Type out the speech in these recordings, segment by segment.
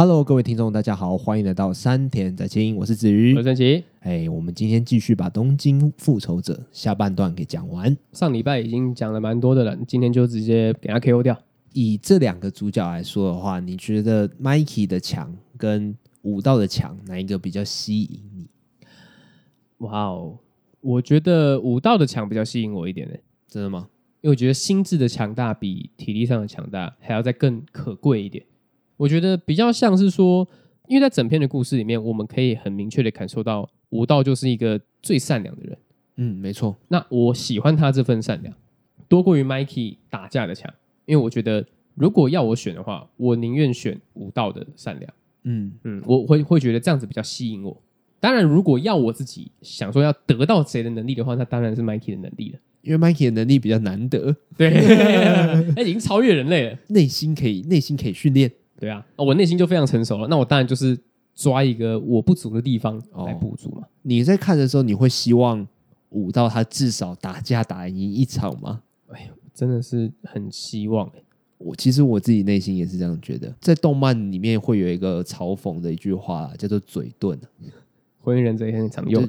Hello，各位听众，大家好，欢迎来到山田在听，我是子瑜，我是神奇。哎，我们今天继续把《东京复仇者》下半段给讲完。上礼拜已经讲了蛮多的了，今天就直接给他 KO 掉。以这两个主角来说的话，你觉得 Mikey 的强跟武道的强，哪一个比较吸引你？哇哦，我觉得武道的强比较吸引我一点呢。真的吗？因为我觉得心智的强大比体力上的强大还要再更可贵一点。我觉得比较像是说，因为在整篇的故事里面，我们可以很明确的感受到武道就是一个最善良的人。嗯，没错。那我喜欢他这份善良，多过于 Mikey 打架的强。因为我觉得，如果要我选的话，我宁愿选武道的善良。嗯嗯，我会会觉得这样子比较吸引我。当然，如果要我自己想说要得到谁的能力的话，那当然是 Mikey 的能力了。因为 Mikey 的能力比较难得，对，他已经超越人类了，内心可以内心可以训练。对啊，我内心就非常成熟了。那我当然就是抓一个我不足的地方来补足嘛。你在看的时候，你会希望武道他至少打架打赢一场吗？哎呦，真的是很希望。我其实我自己内心也是这样觉得。在动漫里面会有一个嘲讽的一句话，叫做“嘴遁”。火影忍者也很常用，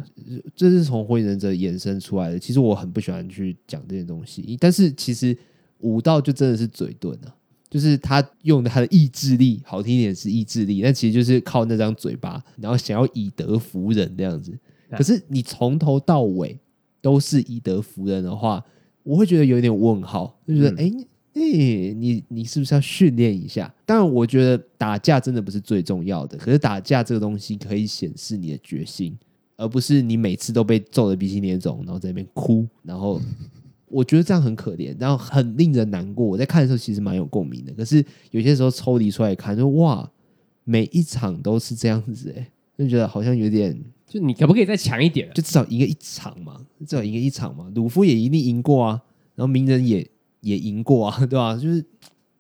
这是从火影忍者延伸出来的。其实我很不喜欢去讲这些东西，但是其实武道就真的是嘴遁啊。就是他用他的意志力，好听一点是意志力，但其实就是靠那张嘴巴，然后想要以德服人这样子。可是你从头到尾都是以德服人的话，我会觉得有点问号，就觉得哎哎，你你是不是要训练一下？当然，我觉得打架真的不是最重要的，可是打架这个东西可以显示你的决心，而不是你每次都被揍的鼻青脸肿，然后在那边哭，然后。我觉得这样很可怜，然后很令人难过。我在看的时候其实蛮有共鸣的，可是有些时候抽离出来看，就哇，每一场都是这样子，哎，就觉得好像有点，就你可不可以再强一点啊？就至少赢个一场嘛，至少赢个一场嘛。鲁夫也一定赢过啊，然后鸣人也也赢过啊，对吧？就是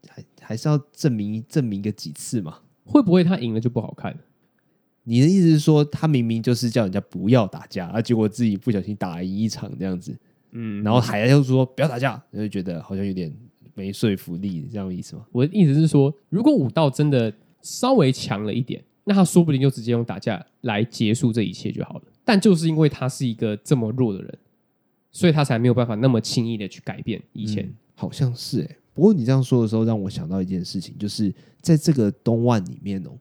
还还是要证明证明个几次嘛。会不会他赢了就不好看？你的意思是说，他明明就是叫人家不要打架，而结果自己不小心打赢一场这样子？嗯，然后海苔就说不要打架，就觉得好像有点没说服力，这样的意思吗？我的意思是说，如果武道真的稍微强了一点，那他说不定就直接用打架来结束这一切就好了。但就是因为他是一个这么弱的人，所以他才没有办法那么轻易的去改变以前。嗯、好像是哎、欸，不过你这样说的时候，让我想到一件事情，就是在这个东万里面哦，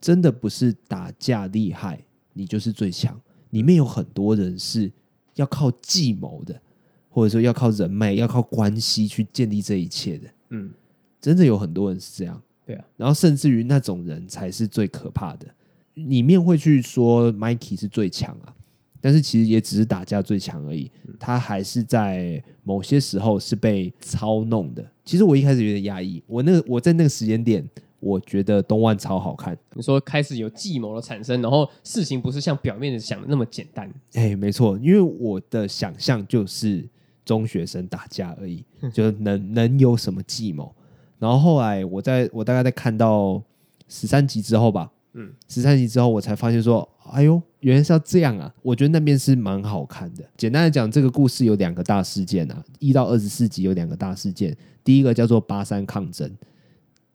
真的不是打架厉害，你就是最强。里面有很多人是。要靠计谋的，或者说要靠人脉、要靠关系去建立这一切的。嗯，真的有很多人是这样。对啊，然后甚至于那种人才是最可怕的。里面会去说 Mikey 是最强啊，但是其实也只是打架最强而已。他还是在某些时候是被操弄的。其实我一开始有点压抑，我那个我在那个时间点。我觉得东万超好看。你说开始有计谋的产生，然后事情不是像表面的想的那么简单。哎，没错，因为我的想象就是中学生打架而已，就能能有什么计谋？然后后来我在我大概在看到十三集之后吧，嗯，十三集之后我才发现说，哎呦，原来是要这样啊！我觉得那边是蛮好看的。简单的讲，这个故事有两个大事件啊，一到二十四集有两个大事件，第一个叫做八三抗争。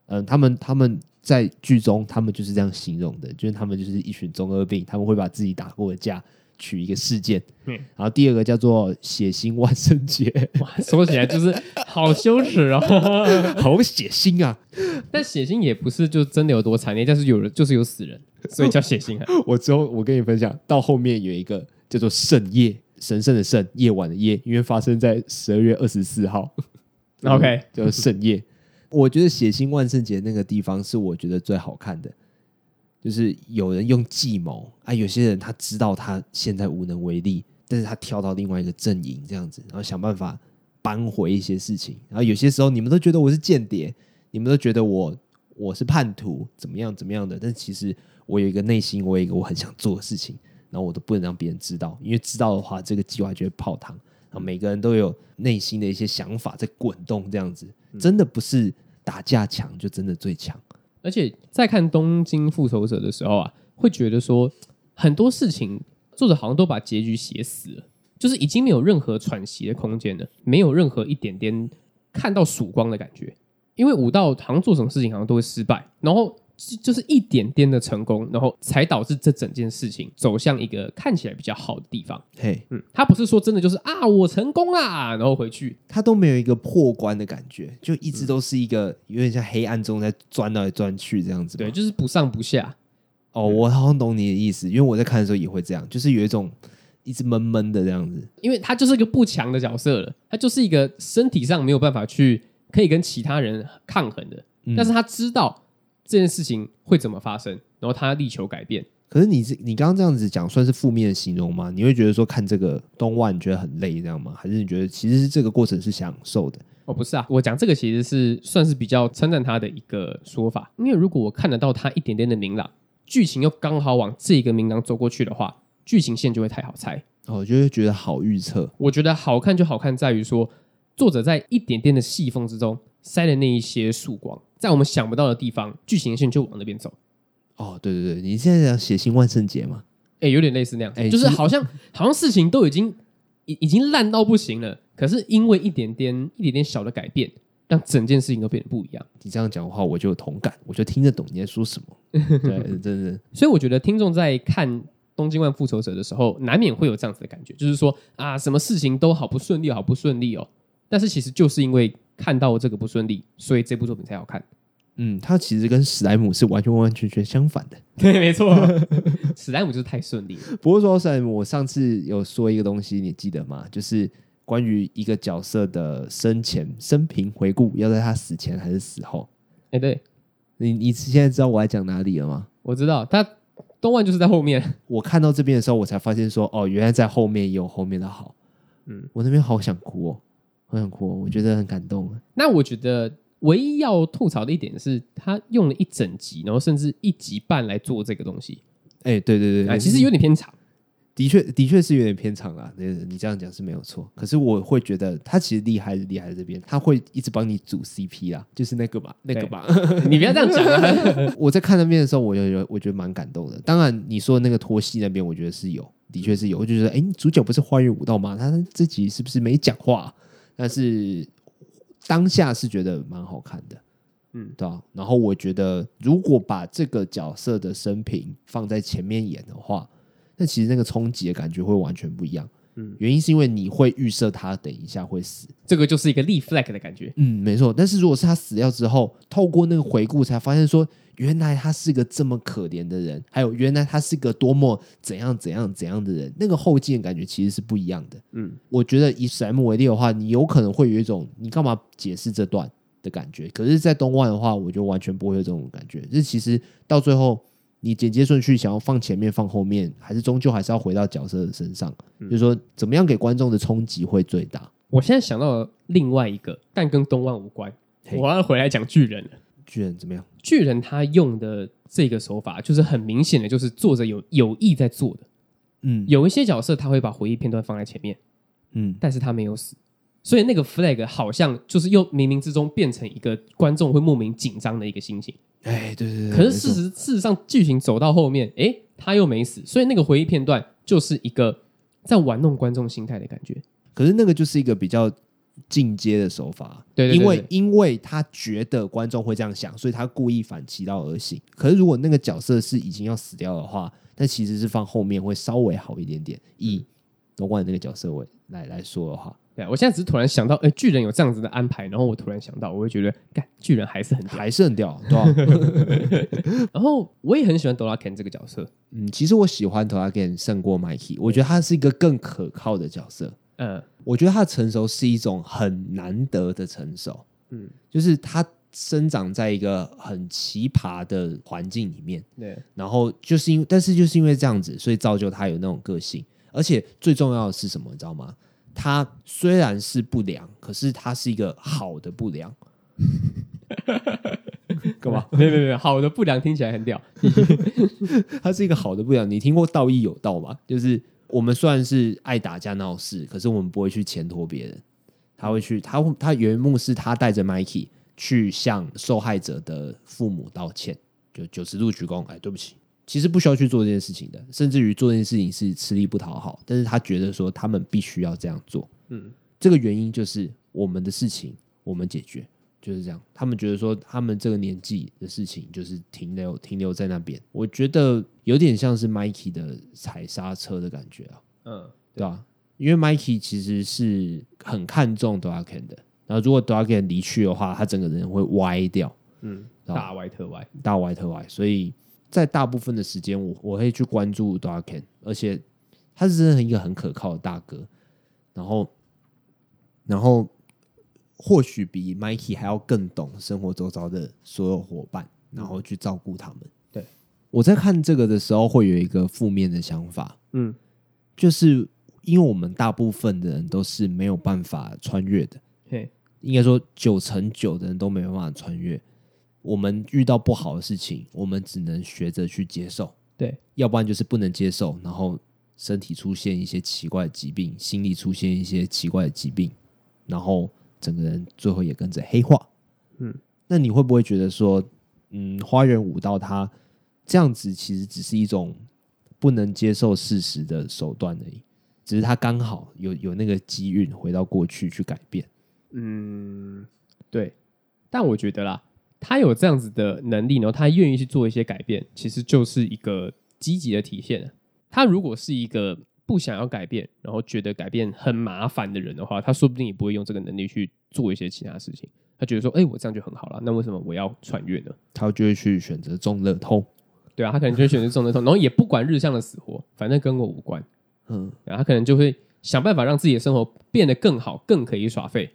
嗯，他们他们在剧中，他们就是这样形容的，就是他们就是一群中二病，他们会把自己打过的架取一个事件。嗯，然后第二个叫做血腥万圣节，哇，说起来就是好羞耻哦，好血腥啊！但血腥也不是就真的有多惨烈，但是有人就是有死人，所以叫血腥啊。我之后我跟你分享，到后面有一个叫做圣夜，神圣的圣，夜晚的夜，因为发生在十二月二十四号，OK，叫做圣夜。我觉得血腥万圣节那个地方是我觉得最好看的，就是有人用计谋啊，有些人他知道他现在无能为力，但是他跳到另外一个阵营这样子，然后想办法扳回一些事情。然后有些时候你们都觉得我是间谍，你们都觉得我我是叛徒，怎么样怎么样的，但其实我有一个内心，我有一个我很想做的事情，然后我都不能让别人知道，因为知道的话，这个计划就会泡汤。啊，每个人都有内心的一些想法在滚动，这样子真的不是打架强就真的最强。而且在看《东京复仇者》的时候啊，会觉得说很多事情作者好像都把结局写死了，就是已经没有任何喘息的空间了，没有任何一点点看到曙光的感觉。因为武道好像做什么事情好像都会失败，然后就就是一点点的成功，然后才导致这整件事情走向一个看起来比较好的地方。嘿，嗯，他不是说真的就是啊，我成功啦，然后回去，他都没有一个破关的感觉，就一直都是一个有点像黑暗中在钻来钻去这样子。对，就是不上不下。哦，我好像懂你的意思，因为我在看的时候也会这样，就是有一种一直闷闷的这样子。因为他就是一个不强的角色了，他就是一个身体上没有办法去可以跟其他人抗衡的，嗯、但是他知道。这件事情会怎么发生？然后他力求改变。可是你是你刚刚这样子讲，算是负面的形容吗？你会觉得说看这个动画你觉得很累这样吗？还是你觉得其实是这个过程是享受的？哦，不是啊，我讲这个其实是算是比较称赞他的一个说法。因为如果我看得到他一点点的明朗，剧情又刚好往这个明朗走过去的话，剧情线就会太好猜。哦，就会觉得好预测。我觉得好看就好看在于说，作者在一点点的细缝之中。塞的那一些曙光，在我们想不到的地方，剧情线就往那边走。哦，对对对，你现在讲血腥万圣节吗？哎，有点类似那样，哎，就是好像好像事情都已经已已经烂到不行了，可是因为一点点一点点小的改变，让整件事情都变得不一样。你这样讲的话，我就有同感，我就听得懂你在说什么。对，真的。所以我觉得听众在看《东京万复仇者》的时候，难免会有这样子的感觉，就是说啊，什么事情都好不顺利，好不顺利哦。但是其实就是因为。看到这个不顺利，所以这部作品才好看。嗯，它其实跟史莱姆是完全完全全相反的。对，没错，史莱姆就是太顺利了。不过说史莱姆，我上次有说一个东西，你记得吗？就是关于一个角色的生前生平回顾，要在他死前还是死后？哎，对，你你现在知道我在讲哪里了吗？我知道，他东万就是在后面。我看到这边的时候，我才发现说，哦，原来在后面也有后面的好。嗯，我那边好想哭哦。我很酷，我觉得很感动。那我觉得唯一要吐槽的一点是，他用了一整集，然后甚至一集半来做这个东西。哎、欸，对对对，其实有点偏长。的确，的确是有点偏长啦。你这样讲是没有错。可是我会觉得他其实厉害是厉害在这边，他会一直帮你组 CP 啦，就是那个吧，那个吧。你不要这样讲啊！我在看那边的时候，我就觉得我觉得蛮感动的。当然，你说那个拖戏那边，我觉得是有，的确是有。我就觉得，哎、欸，主角不是花月武道吗？他自己是不是没讲话？但是当下是觉得蛮好看的，嗯，对啊。然后我觉得，如果把这个角色的生平放在前面演的话，那其实那个冲击的感觉会完全不一样。嗯，原因是因为你会预设他等一下会死，这个就是一个立 flag 的感觉。嗯，没错。但是如果是他死掉之后，透过那个回顾才发现说。原来他是个这么可怜的人，还有原来他是个多么怎样怎样怎样的人，那个后劲的感觉其实是不一样的。嗯，我觉得以史莱姆为例的话，你有可能会有一种你干嘛解释这段的感觉，可是，在东万的话，我就完全不会有这种感觉。就是其实到最后，你剪接顺序想要放前面放后面，还是终究还是要回到角色的身上，就是说怎么样给观众的冲击会最大。我现在想到了另外一个，但跟东万无关，我要回来讲巨人了。巨人怎么样？巨人他用的这个手法，就是很明显的，就是作者有有意在做的。嗯，有一些角色他会把回忆片段放在前面，嗯，但是他没有死，所以那个 flag 好像就是又冥冥之中变成一个观众会莫名紧张的一个心情。哎，对对对。可是事实事实上，剧情走到后面，哎，他又没死，所以那个回忆片段就是一个在玩弄观众心态的感觉。可是那个就是一个比较。进阶的手法，对，对，对，对，因为因为他觉得观众会这样想，所以他故意反其道而行。可是如果那个角色是已经要死掉的话，那其实是放后面会稍微好一点点。以东万那个角色为来来说的话，对，我现在只是突然想到，哎，巨人有这样子的安排，然后我突然想到，我会觉得，干，巨人还是很还是很屌，对吧？然后我也很喜欢哆啦 A 梦这个角色，嗯，其实我喜欢哆啦 A 梦胜过 Mikey，我觉得他是一个更可靠的角色。嗯，我觉得他的成熟是一种很难得的成熟，嗯，就是他生长在一个很奇葩的环境里面，对，然后就是因，但是就是因为这样子，所以造就他有那种个性，而且最重要的是什么，你知道吗？他虽然是不良，可是他是一个好的不良，干嘛？没有没有没有，好的不良听起来很屌，他是一个好的不良，你听过道义有道吗？就是。我们虽然是爱打架闹事，可是我们不会去牵拖别人。他会去，他他原木是他带着 Mikey 去向受害者的父母道歉，就九十度鞠躬，哎，对不起。其实不需要去做这件事情的，甚至于做这件事情是吃力不讨好，但是他觉得说他们必须要这样做。嗯，这个原因就是我们的事情我们解决，就是这样。他们觉得说，他们这个年纪的事情就是停留停留在那边。我觉得有点像是 Mikey 的踩刹车的感觉啊。嗯，对吧？因为 Mikey 其实是很看重 Draken 的。然后如果 Draken 离去的话，他整个人会歪掉。嗯，大歪特歪，大歪特歪。所以在大部分的时间，我我会去关注 Draken，而且他是真的一个很可靠的大哥。然后，然后。或许比 Mikey 还要更懂生活周遭的所有伙伴，然后去照顾他们。对，我在看这个的时候，会有一个负面的想法，嗯，就是因为我们大部分的人都是没有办法穿越的，对，应该说九成九的人都没有办法穿越。我们遇到不好的事情，我们只能学着去接受，对，要不然就是不能接受，然后身体出现一些奇怪的疾病，心理出现一些奇怪的疾病，然后。整个人最后也跟着黑化，嗯，那你会不会觉得说，嗯，花园舞道它这样子其实只是一种不能接受事实的手段而已，只是他刚好有有那个机运回到过去去改变，嗯，对。但我觉得啦，他有这样子的能力，然后他愿意去做一些改变，其实就是一个积极的体现。他如果是一个。不想要改变，然后觉得改变很麻烦的人的话，他说不定也不会用这个能力去做一些其他事情。他觉得说：“哎，我这样就很好了，那为什么我要穿越呢？”他就会去选择中乐透。对啊，他可能就会选择中乐透，然后也不管日向的死活，反正跟我无关。嗯，然后他可能就会想办法让自己的生活变得更好，更可以耍废。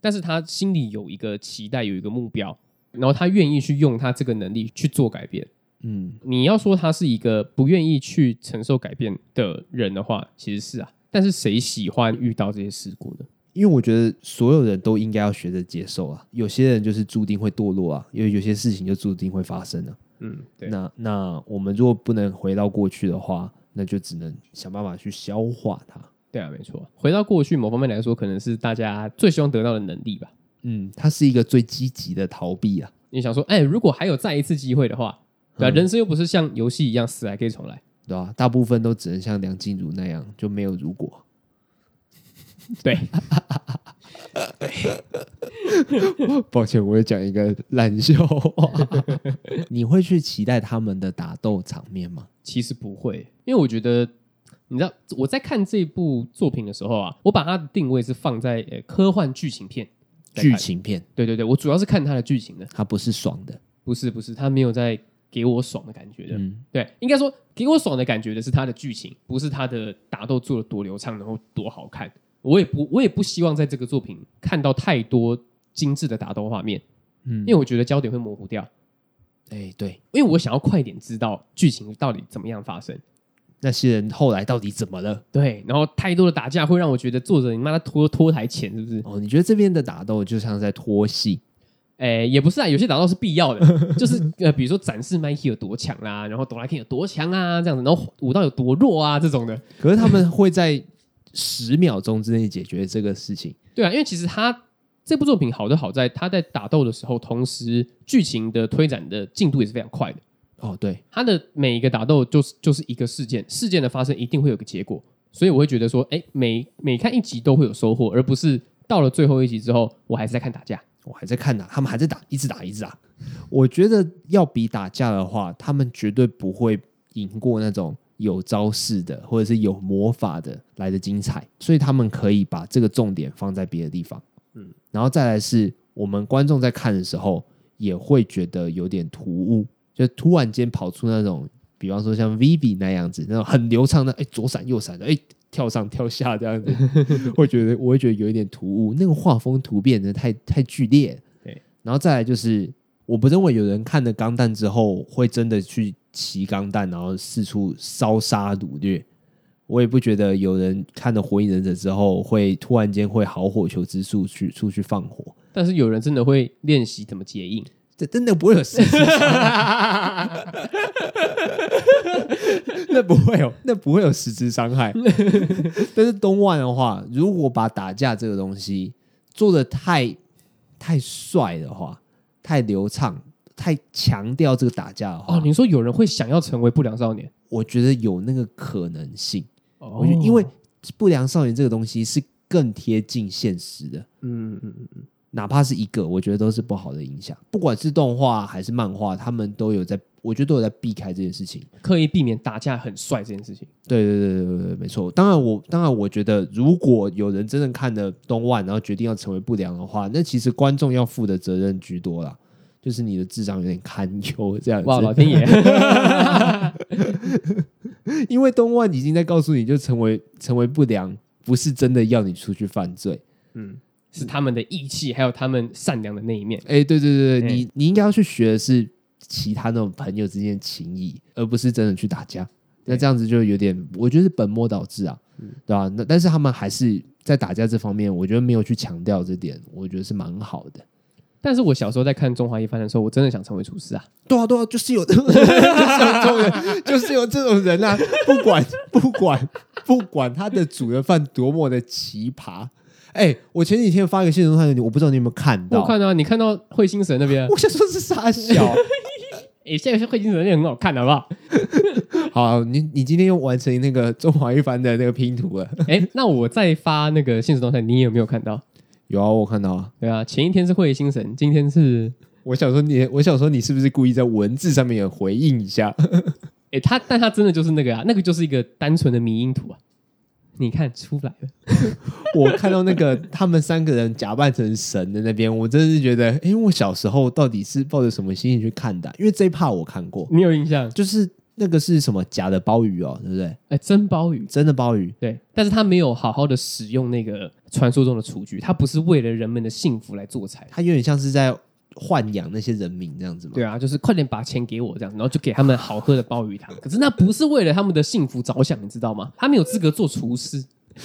但是他心里有一个期待，有一个目标，然后他愿意去用他这个能力去做改变。嗯，你要说他是一个不愿意去承受改变的人的话，其实是啊。但是谁喜欢遇到这些事故呢？因为我觉得所有人都应该要学着接受啊。有些人就是注定会堕落啊，因为有些事情就注定会发生了啊。嗯，对。那那我们如果不能回到过去的话，那就只能想办法去消化它。对啊，没错。回到过去，某方面来说，可能是大家最希望得到的能力吧。嗯，它是一个最积极的逃避啊。你想说，哎，如果还有再一次机会的话。对啊，人生又不是像游戏一样死来可以重来，对吧？大部分都只能像梁静茹那样，就没有如果。对，抱歉，我也讲一个烂笑话。你会去期待他们的打斗场面吗？其实不会，因为我觉得，你知道我在看这部作品的时候啊，我把它的定位是放在呃科幻剧情片。剧情片，对对对，我主要是看它的剧情的，它不是爽的，不是不是，它没有在。给我爽的感觉的，嗯、对，应该说给我爽的感觉的是它的剧情，不是它的打斗做的多流畅，然后多好看。我也不，我也不希望在这个作品看到太多精致的打斗画面，嗯，因为我觉得焦点会模糊掉。哎、欸，对，因为我想要快点知道剧情到底怎么样发生，那些人后来到底怎么了？对，然后太多的打架会让我觉得作者你妈的拖拖台前是不是？哦，你觉得这边的打斗就像在拖戏？哎，也不是啊，有些打斗是必要的，就是呃，比如说展示 Mikey 有多强啦，然后哆啦 A 梦有多强啊，这样子，然后武道有多弱啊，这种的。可是他们会在十秒钟之内解决这个事情。对啊，因为其实他这部作品好就好在他在打斗的时候，同时剧情的推展的进度也是非常快的。哦，对，他的每一个打斗就是就是一个事件，事件的发生一定会有个结果，所以我会觉得说，哎，每每看一集都会有收获，而不是到了最后一集之后，我还是在看打架。我还在看打，他们还在打，一直打，一直打。我觉得要比打架的话，他们绝对不会赢过那种有招式的或者是有魔法的来的精彩，所以他们可以把这个重点放在别的地方。嗯，然后再来是我们观众在看的时候也会觉得有点突兀，就突然间跑出那种，比方说像 Vivi 那样子，那种很流畅的，哎，左闪右闪的，哎。跳上跳下这样子，会觉得我会觉得有一点突兀，那个画风突变的太太剧烈。对，然后再来就是，我不认为有人看了钢弹之后会真的去骑钢弹，然后四处烧杀掳掠。我也不觉得有人看了火影忍者之后会突然间会好火球之术去出去放火。但是有人真的会练习怎么结印。这真的不会有事情，那不会有，那不会有实质伤害。但是东万的话，如果把打架这个东西做的太太帅的话，太流畅，太强调这个打架的话，哦，你说有人会想要成为不良少年？我觉得有那个可能性。哦，我觉得因为不良少年这个东西是更贴近现实的。嗯嗯嗯嗯。哪怕是一个，我觉得都是不好的影响。不管是动画还是漫画，他们都有在，我觉得都有在避开这件事情，刻意避免打架很帅这件事情。对对对对对，没错。当然我当然我觉得，如果有人真正看了动漫，然后决定要成为不良的话，那其实观众要负的责任居多啦，就是你的智商有点堪忧这样子。哇，老天爷！因为东万已经在告诉你就成为成为不良，不是真的要你出去犯罪。嗯。是他们的义气，还有他们善良的那一面。哎，对对对对，你你应该要去学的是其他那种朋友之间的情谊，而不是真的去打架。那这样子就有点，我觉得是本末倒置啊，对吧？那但是他们还是在打架这方面，我觉得没有去强调这点，我觉得是蛮好的。但是我小时候在看《中华一番》的时候，我真的想成为厨师啊！对啊，对啊，就是有，就是有这种 人，就是有这种人啊！不管不管不管他的煮的饭多么的奇葩。哎、欸，我前几天发一个现实动态，我不知道你有没有看到？我看到、啊，你看到彗星神那边？我想说是傻小。哎、欸，现在是彗星神也很好看，好不好？好，你你今天又完成那个中华一番的那个拼图了。哎、欸，那我再发那个现实动态，你有没有看到？有啊，我看到啊。对啊，前一天是彗星神，今天是……我想说你，我想说你是不是故意在文字上面有回应一下？哎、欸，他，但他真的就是那个啊，那个就是一个单纯的迷因图啊。你看出来了，我看到那个他们三个人假扮成神的那边，我真的是觉得，因为我小时候到底是抱着什么心情去看的？因为这一 part 我看过，你有印象？就是那个是什么假的鲍鱼哦，对不对？哎，真鲍鱼，真的鲍鱼，对。但是他没有好好的使用那个传说中的厨具，他不是为了人们的幸福来做菜，他有点像是在。豢养那些人民这样子吗？对啊，就是快点把钱给我这样子，然后就给他们好喝的鲍鱼汤。可是那不是为了他们的幸福着想，你知道吗？他没有资格做厨师。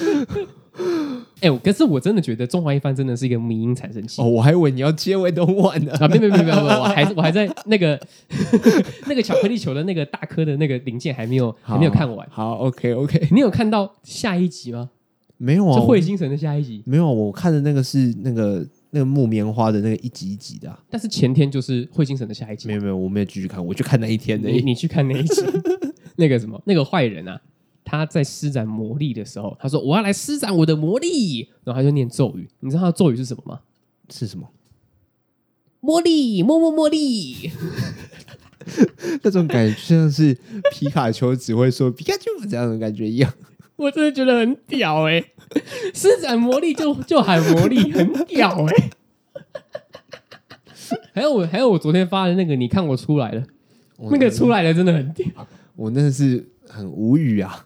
哎、欸，可是我真的觉得《中华一番》真的是一个迷因产生器。哦，我还以为你要接回动漫呢。啊，没没没没有，我还我还在那个 那个巧克力球的那个大颗的那个零件还没有还没有看完。好，OK OK，你有看到下一集吗？没有啊，就彗星神的下一集没有。我看的那个是那个。那个木棉花的那个一集一集的、啊，但是前天就是彗星神的下一集。没有没有，我没有继续看，我就看那一天的。你你去看那一集，那个什么，那个坏人啊，他在施展魔力的时候，他说我要来施展我的魔力，然后他就念咒语。你知道他的咒语是什么吗？是什么？魔力，摸摸魔力。那种感觉像是皮卡丘只会说皮卡丘这样的感觉一样。我真的觉得很屌哎、欸。施展魔力就就喊魔力，很屌哎、欸！还有我还有我昨天发的那个，你看我出来了，那个出来了真的很屌，我真的是很无语啊！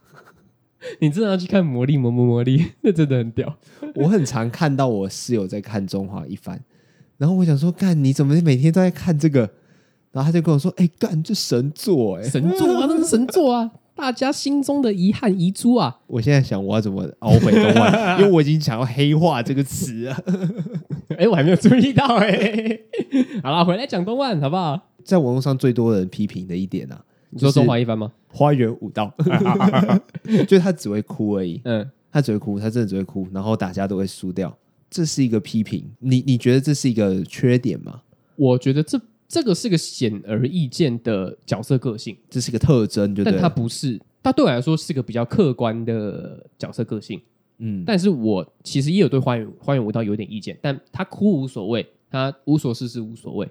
你真的要去看魔力魔魔魔力，那真的很屌。我很常看到我室友在看《中华一番》，然后我想说，干你怎么每天都在看这个？然后他就跟我说，哎、欸，干这神作哎、欸，神作啊，那是神作啊！大家心中的遗憾遗珠啊！我现在想我要怎么熬回动漫，因为我已经想要黑化这个词了。哎、欸，我还没有注意到哎、欸。好了，回来讲动漫好不好？在网络上最多人批评的一点啊，你说中华一番吗？花园武道，就是他只会哭而已。嗯，他只会哭，他真的只会哭，然后大家都会输掉，这是一个批评。你你觉得这是一个缺点吗？我觉得这。这个是个显而易见的角色个性，这是个特征，就对。但它不是，它对我来说是个比较客观的角色个性。嗯，但是我其实也有对花园花园舞蹈有点意见，但他哭无所谓，他无所事事无所谓。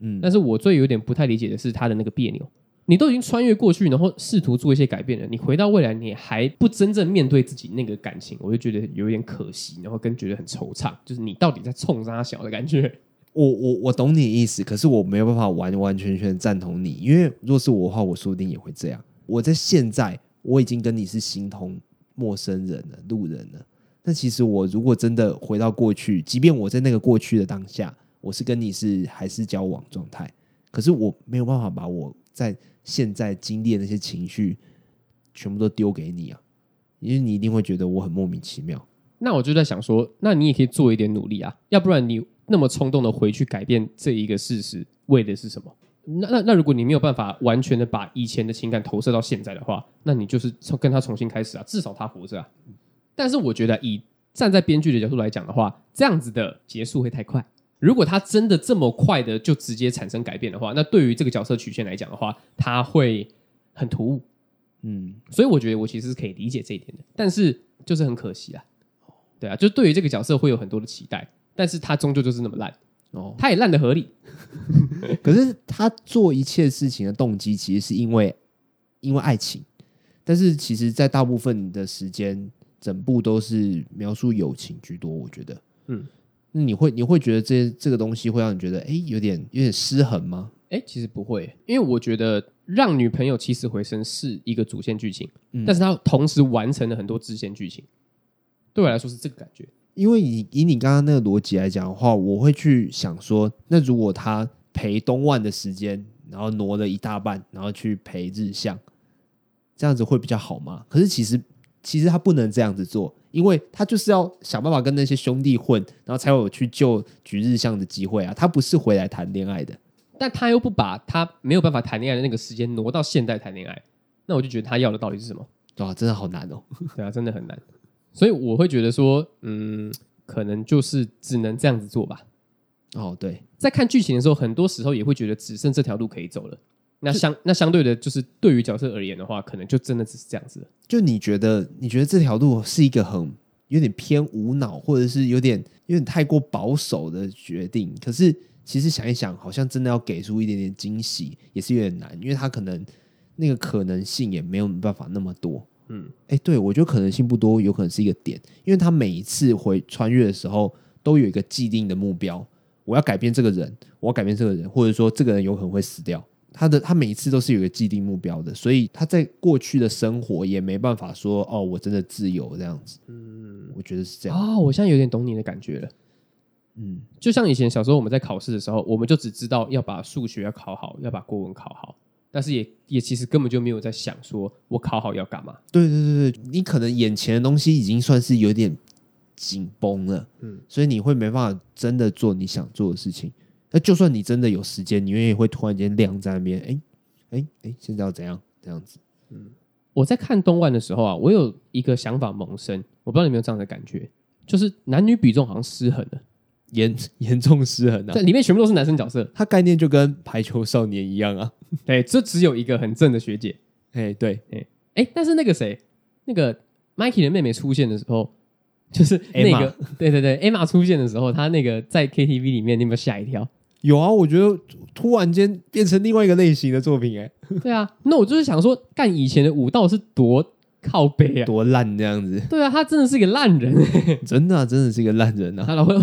嗯，但是我最有点不太理解的是他的那个别扭。你都已经穿越过去，然后试图做一些改变了，你回到未来，你还不真正面对自己那个感情，我就觉得有点可惜，然后跟觉得很惆怅，就是你到底在冲啥小的感觉。我我我懂你意思，可是我没有办法完完全全赞同你，因为若是我的话，我说不定也会这样。我在现在我已经跟你是形同陌生人了，路人了。但其实我如果真的回到过去，即便我在那个过去的当下，我是跟你是还是交往状态，可是我没有办法把我在现在经历的那些情绪全部都丢给你啊，因为你一定会觉得我很莫名其妙。那我就在想说，那你也可以做一点努力啊，要不然你。那么冲动的回去改变这一个事实，为的是什么？那那那，如果你没有办法完全的把以前的情感投射到现在的话，那你就是从跟他重新开始啊，至少他活着啊。但是我觉得，以站在编剧的角度来讲的话，这样子的结束会太快。如果他真的这么快的就直接产生改变的话，那对于这个角色曲线来讲的话，他会很突兀。嗯，所以我觉得我其实是可以理解这一点的，但是就是很可惜啊。对啊，就对于这个角色会有很多的期待。但是他终究就是那么烂哦，他也烂的合理。可是他做一切事情的动机，其实是因为因为爱情，但是其实，在大部分的时间，整部都是描述友情居多。我觉得，嗯，那你会你会觉得这这个东西会让你觉得，哎、欸，有点有点失衡吗？哎、欸，其实不会，因为我觉得让女朋友起死回生是一个主线剧情，嗯、但是他同时完成了很多支线剧情，对我来说是这个感觉。因为以以你刚刚那个逻辑来讲的话，我会去想说，那如果他陪东万的时间，然后挪了一大半，然后去陪日向，这样子会比较好吗？可是其实其实他不能这样子做，因为他就是要想办法跟那些兄弟混，然后才有去救菊日向的机会啊。他不是回来谈恋爱的，但他又不把他没有办法谈恋爱的那个时间挪到现代谈恋爱，那我就觉得他要的到底是什么？哇，真的好难哦！对啊，真的很难。所以我会觉得说，嗯，可能就是只能这样子做吧。哦，对，在看剧情的时候，很多时候也会觉得只剩这条路可以走了。那相那相对的，就是对于角色而言的话，可能就真的只是这样子了。就你觉得，你觉得这条路是一个很有点偏无脑，或者是有点有点太过保守的决定。可是其实想一想，好像真的要给出一点点惊喜，也是有点难，因为他可能那个可能性也没有办法那么多。嗯，哎，对，我觉得可能性不多，有可能是一个点，因为他每一次回穿越的时候，都有一个既定的目标，我要改变这个人，我要改变这个人，或者说这个人有可能会死掉。他的他每一次都是有一个既定目标的，所以他在过去的生活也没办法说哦，我真的自由这样子。嗯，我觉得是这样啊，我现在有点懂你的感觉了。嗯，就像以前小时候我们在考试的时候，我们就只知道要把数学要考好，要把国文考好。但是也也其实根本就没有在想说我考好要干嘛。对对对对，你可能眼前的东西已经算是有点紧绷了，嗯，所以你会没办法真的做你想做的事情。那就算你真的有时间，你也会突然间晾在那边，哎哎哎，现在要怎样这样子？嗯，我在看动漫的时候啊，我有一个想法萌生，我不知道你有没有这样的感觉，就是男女比重好像失衡了。严 严重失衡啊！这里面全部都是男生角色，他概念就跟排球少年一样啊。对，这只有一个很正的学姐。哎，对，哎哎，但是那个谁，那个 Mikey 的妹妹出现的时候，就是那个，对对对，Emma 出现的时候，他那个在 KTV 里面，你有没有吓一跳？有啊，我觉得突然间变成另外一个类型的作品，哎，对啊，那我就是想说，干以前的武道是多。靠北啊，多烂这样子！对啊，他真的是一个烂人，真的、啊，真的是一个烂人啊！他老会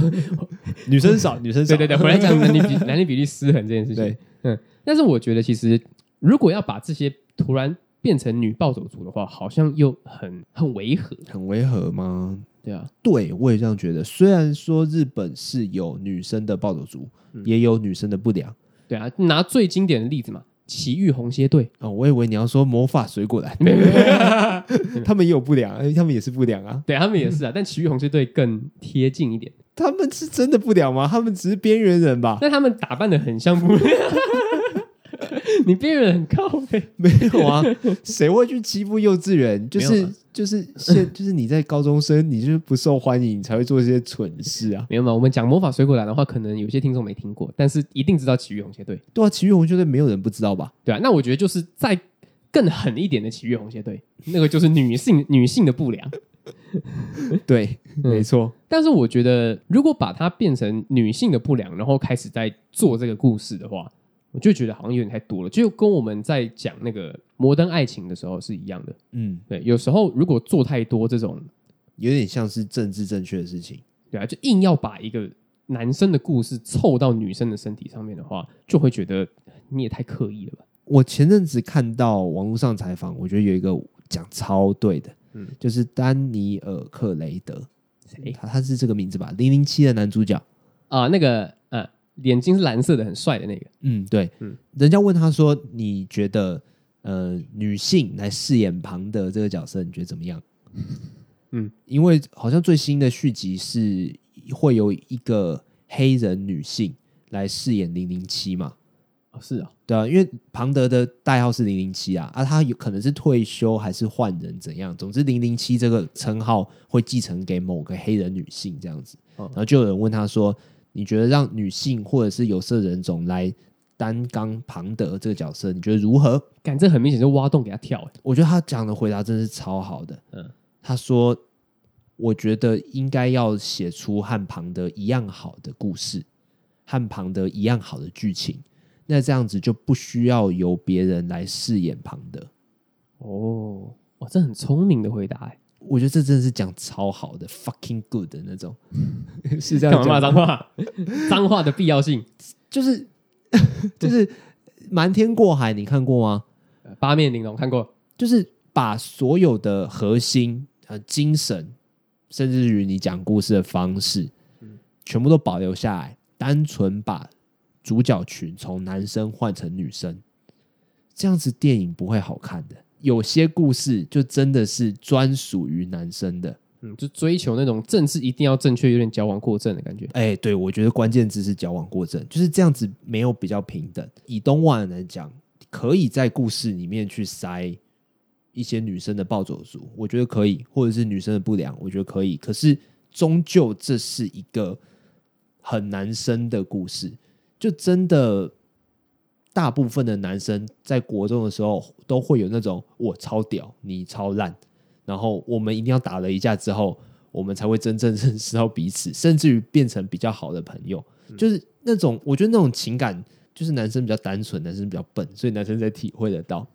女生少，女生少，对对对，回来讲男女比 男女比例失衡这件事情。对，嗯，但是我觉得其实如果要把这些突然变成女暴走族的话，好像又很很违和，很违和吗？对啊，对我也这样觉得。虽然说日本是有女生的暴走族，嗯、也有女生的不良。对啊，拿最经典的例子嘛。奇遇红蝎队哦，我以为你要说魔法水果篮，他们也有不良，他们也是不良啊，对，他们也是啊，但奇遇红蝎队更贴近一点。他们是真的不良吗？他们只是边缘人吧？但他们打扮的很像不良。你边缘人很靠北，没有啊？谁会去欺负幼稚园？就是就是现 就是你在高中生，你就是不受欢迎，你才会做这些蠢事啊？没有吗？我们讲魔法水果篮的话，可能有些听众没听过，但是一定知道奇遇红蝎队。对啊，奇遇红蝎队没有人不知道吧？对啊，那我觉得就是在更狠一点的奇遇红蝎队，那个就是女性 女性的不良。对，没错、嗯。但是我觉得，如果把它变成女性的不良，然后开始在做这个故事的话。我就觉得好像有点太多了，就跟我们在讲那个摩登爱情的时候是一样的。嗯，对，有时候如果做太多这种，有点像是政治正确的事情，对啊，就硬要把一个男生的故事凑到女生的身体上面的话，就会觉得你也太刻意了吧。我前阵子看到网络上采访，我觉得有一个讲超对的，嗯，就是丹尼尔克雷德，谁？他他是这个名字吧？零零七的男主角啊、呃，那个。眼睛是蓝色的，很帅的那个。嗯，对，嗯，人家问他说：“你觉得，呃，女性来饰演庞德这个角色，你觉得怎么样？”嗯，因为好像最新的续集是会有一个黑人女性来饰演零零七嘛？哦，是啊，对啊，因为庞德的代号是零零七啊，啊，他有可能是退休还是换人怎样？总之，零零七这个称号会继承给某个黑人女性这样子。然后就有人问他说。你觉得让女性或者是有色人种来担纲庞德这个角色，你觉得如何？感这很明显就挖洞给他跳。欸，我觉得他讲的回答真是超好的。嗯，他说我觉得应该要写出和庞德一样好的故事，和庞德一样好的剧情。那这样子就不需要由别人来饰演庞德。哦，哇，这很聪明的回答哎！我觉得这真的是讲超好的，fucking good 的那种，是这样讲。话脏话？脏话的必要性就是 就是瞒天过海，你看过吗？八面玲珑看过，就是把所有的核心呃精神，甚至于你讲故事的方式，全部都保留下来，单纯把。主角群从男生换成女生，这样子电影不会好看的。有些故事就真的是专属于男生的，嗯，就追求那种政治一定要正确，有点矫枉过正的感觉。哎，对，我觉得关键字是矫枉过正，就是这样子没有比较平等。以东万来讲，可以在故事里面去塞一些女生的暴走族，我觉得可以，或者是女生的不良，我觉得可以。可是终究这是一个很男生的故事。就真的，大部分的男生在国中的时候都会有那种我超屌，你超烂，然后我们一定要打了一架之后，我们才会真正认识到彼此，甚至于变成比较好的朋友。就是那种，我觉得那种情感，就是男生比较单纯，男生比较笨，所以男生才体会得到。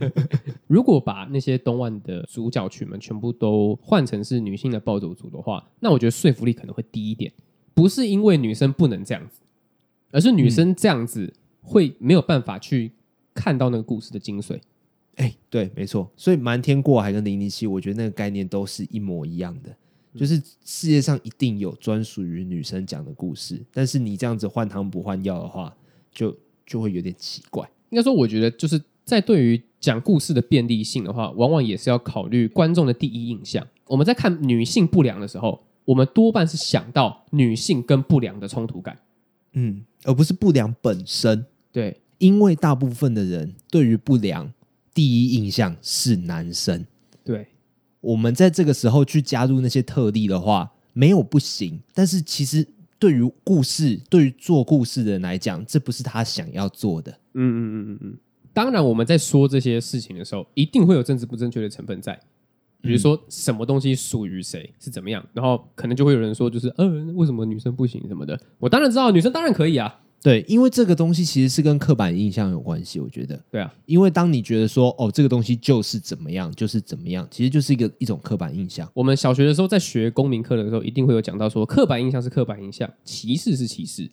如果把那些东万的主角群们全部都换成是女性的暴走族的话，那我觉得说服力可能会低一点。不是因为女生不能这样子。而是女生这样子会没有办法去看到那个故事的精髓。哎、欸，对，没错。所以瞒天过海跟零零七，我觉得那个概念都是一模一样的，就是世界上一定有专属于女生讲的故事。但是你这样子换汤不换药的话，就就会有点奇怪。应该说，我觉得就是在对于讲故事的便利性的话，往往也是要考虑观众的第一印象。我们在看女性不良的时候，我们多半是想到女性跟不良的冲突感。嗯，而不是不良本身。对，因为大部分的人对于不良第一印象是男生。对，我们在这个时候去加入那些特例的话，没有不行。但是其实对于故事，对于做故事的人来讲，这不是他想要做的。嗯嗯嗯嗯嗯。当然，我们在说这些事情的时候，一定会有政治不正确的成分在。比如说什么东西属于谁是怎么样，然后可能就会有人说，就是呃，为什么女生不行什么的？我当然知道，女生当然可以啊。对，因为这个东西其实是跟刻板印象有关系。我觉得，对啊，因为当你觉得说哦，这个东西就是怎么样，就是怎么样，其实就是一个一种刻板印象。我们小学的时候在学公民课的时候，一定会有讲到说，刻板印象是刻板印象，歧视是歧视。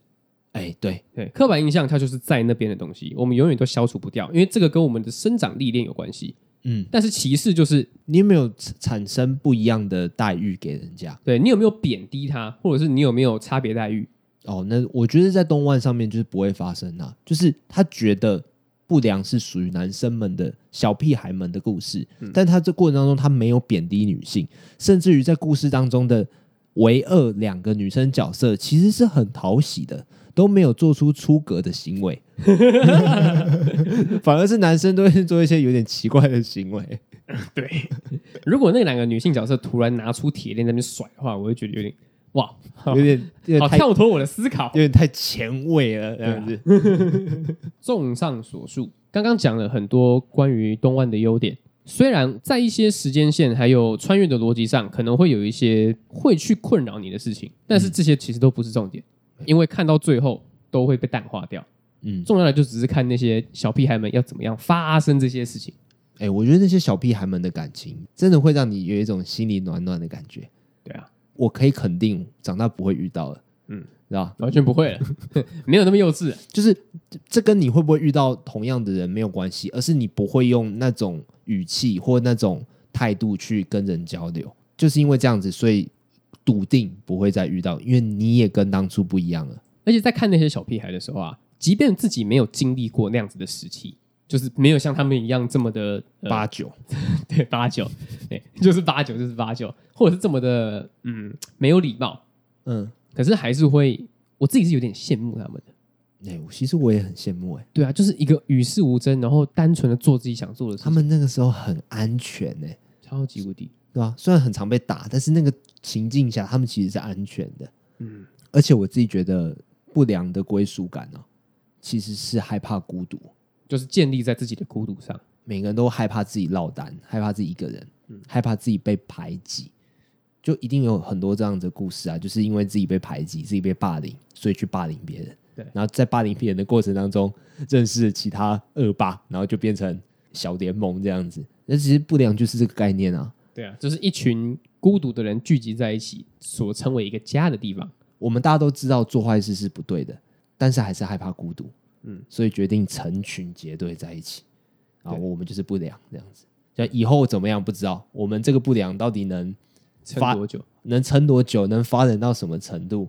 哎，对对，刻板印象它就是在那边的东西，我们永远都消除不掉，因为这个跟我们的生长历练有关系。嗯，但是歧视就是你有没有产生不一样的待遇给人家？对，你有没有贬低他，或者是你有没有差别待遇？哦，那我觉得在东万上面就是不会发生啊，就是他觉得不良是属于男生们的小屁孩们的故事，嗯，但他这过程当中他没有贬低女性，甚至于在故事当中的唯二两个女生角色其实是很讨喜的。都没有做出出格的行为，反而是男生都会做一些有点奇怪的行为。对，如果那两个女性角色突然拿出铁链在那边甩的话，我会觉得有点哇，有点，有点好跳脱我的思考，有点太前卫了这样子。综上所述，刚刚讲了很多关于东万的优点，虽然在一些时间线还有穿越的逻辑上，可能会有一些会去困扰你的事情，但是这些其实都不是重点。因为看到最后都会被淡化掉，嗯，重要的就只是看那些小屁孩们要怎么样发生这些事情。哎，我觉得那些小屁孩们的感情真的会让你有一种心里暖暖的感觉。对啊，我可以肯定长大不会遇到了，嗯，知道吧？完全不会了，没有那么幼稚。就是这跟你会不会遇到同样的人没有关系，而是你不会用那种语气或那种态度去跟人交流，就是因为这样子，所以。笃定不会再遇到，因为你也跟当初不一样了。而且在看那些小屁孩的时候啊，即便自己没有经历过那样子的时期，就是没有像他们一样这么的、呃、八九，对八九，对，就是八九，就是八九，或者是这么的嗯没有礼貌，嗯，可是还是会，我自己是有点羡慕他们的。哎，其实我也很羡慕哎。对啊，就是一个与世无争，然后单纯的做自己想做的事。他们那个时候很安全哎，超级无敌。对吧？虽然很常被打，但是那个情境下，他们其实是安全的。嗯，而且我自己觉得不良的归属感呢、哦，其实是害怕孤独，就是建立在自己的孤独上。每个人都害怕自己落单，害怕自己一个人，嗯、害怕自己被排挤。就一定有很多这样的故事啊，就是因为自己被排挤、自己被霸凌，所以去霸凌别人。对，然后在霸凌别人的过程当中，认识了其他恶霸，然后就变成小联盟这样子。那其实不良就是这个概念啊。对啊，就是一群孤独的人聚集在一起，所称为一个家的地方。我们大家都知道做坏事是不对的，但是还是害怕孤独，嗯，所以决定成群结队在一起。啊，我们就是不良这样子。像以后怎么样不知道，我们这个不良到底能撑多久？能撑多久？能发展到什么程度？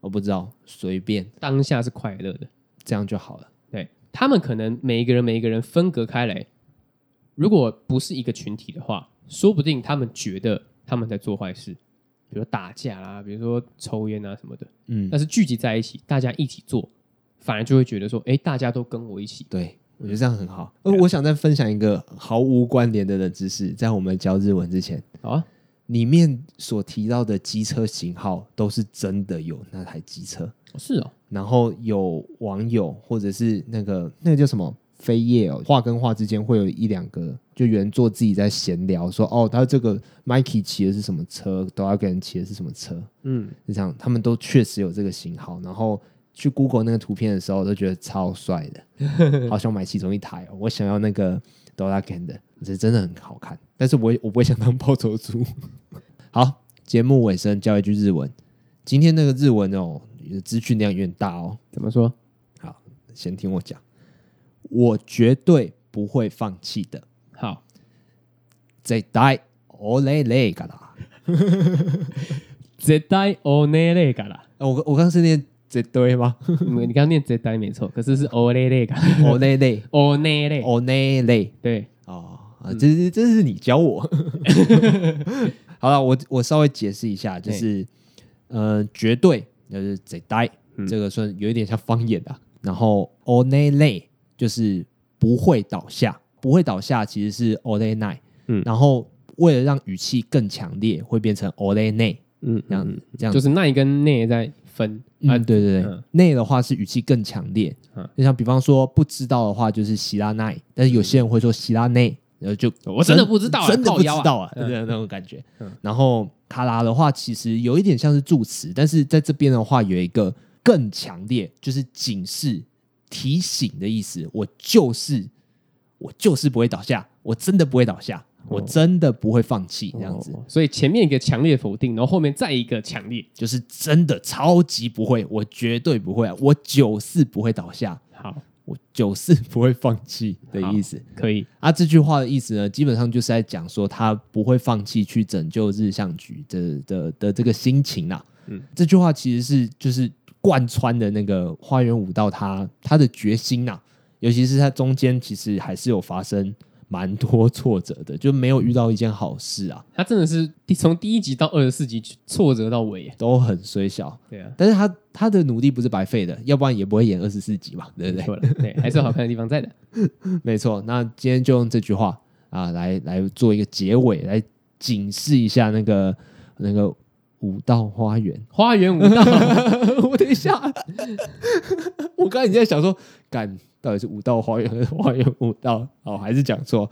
我不知道，随便。当下是快乐的，这样就好了。对，他们可能每一个人每一个人分隔开来，如果不是一个群体的话，说不定他们觉得他们在做坏事。比如打架啦，比如说抽烟啊什么的，嗯，但是聚集在一起，大家一起做，反而就会觉得说，哎，大家都跟我一起，对，我觉得这样很好。而我想再分享一个毫无关联的冷知识，在我们教日文之前，好啊，里面所提到的机车型号都是真的有那台机车，是哦。然后有网友或者是那个那个叫什么？飞页哦，画跟画之间会有一两个，就原作自己在闲聊说，哦，他这个 Mikey 骑的是什么车，都要跟人骑的是什么车，嗯，就这样，他们都确实有这个型号，然后去 Google 那个图片的时候，都觉得超帅的，好想买其中一台哦，我想要那个 Doraken 的，这真的很好看，但是我我不会想当暴走族。好，节目尾声教一句日文，今天那个日文哦，资讯量有点大哦，怎么说？好，先听我讲。我绝对不会放弃的。好，绝対オネレから。绝対オネレから。我我刚刚是念 绝对吗？你刚刚念绝対没错，可是是オネレから。オネレ，オネレ，オネレ。对，哦，这是这是你教我。好了，我我稍微解释一下，就是呃，绝对就是绝対，这个算有一点像方言的。然后オネレ。就是不会倒下，不会倒下其实是 ole nai，嗯，然后为了让语气更强烈，会变成 ole ne，嗯，这样子，这样就是 nai 跟 ne 在分， 嗯，对对对，ne 的话是语气更强烈，嗯，就像比方说不知道的话就是知らない，但是有些人会说知らね，然后就我真的不知道，真的不知道啊，对那种感觉，然后卡拉的话其实有一点像是助词，但是在这边的话有一个更强烈，就是警示。提醒的意思，我就是我就是不会倒下，我真的不会倒下， 我真的不会放弃这样子。所以前面一个强烈否定，然后后面再一个强烈，就是真的超级不会，我绝对不会，我九四不会倒下。好，我九四不会放弃的意思。可以啊，这句话的意思呢，基本上就是在讲说他不会放弃去拯救日向局的的的这个心情啊。嗯，这句话其实是就是。贯穿的那个花园武道他，他他的决心呐、啊，尤其是他中间其实还是有发生蛮多挫折的，就没有遇到一件好事啊。他真的是从第一集到二十四集挫折到尾都很衰小，对啊。但是他他的努力不是白费的，要不然也不会演二十四集嘛，对不对？对，还是有好看的地方在的。没错，那今天就用这句话啊来来做一个结尾，来警示一下那个那个。武道花园，花园武道。我等一下，我刚才已经在想说，干到底是武道花园还是花园武道？哦，还是讲错。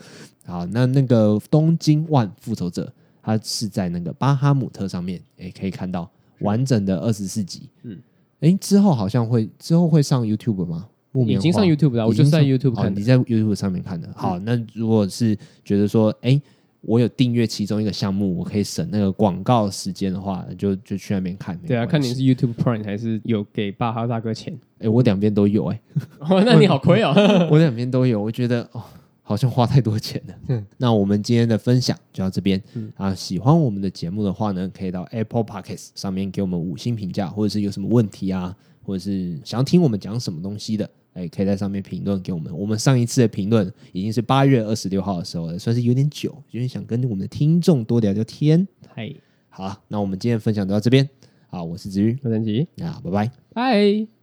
好，那那个东京万复仇者，它是在那个巴哈姆特上面，哎，可以看到完整的二十四集。嗯，哎，之后好像会之后会上 YouTube 吗？已经上 YouTube 了，我就在 YouTube 看。你在 YouTube 上面看的。好，那如果是觉得说，哎。我有订阅其中一个项目，我可以省那个广告时间的话，就就去那边看。对啊，看你是 YouTube Prime 还是有给巴哈大哥钱？哎、欸，我两边都有哎、欸哦。那你好亏哦。我两边都有，我觉得哦，好像花太多钱了。嗯，那我们今天的分享就到这边。嗯啊，喜欢我们的节目的话呢，可以到 Apple Podcast 上面给我们五星评价，或者是有什么问题啊，或者是想要听我们讲什么东西的。哎，可以在上面评论给我们。我们上一次的评论已经是八月二十六号的时候了，算是有点久，有点想跟我们的听众多聊聊天。嗨，好，那我们今天分享就到这边。好，我是子瑜，我是陈奇，那拜拜，拜。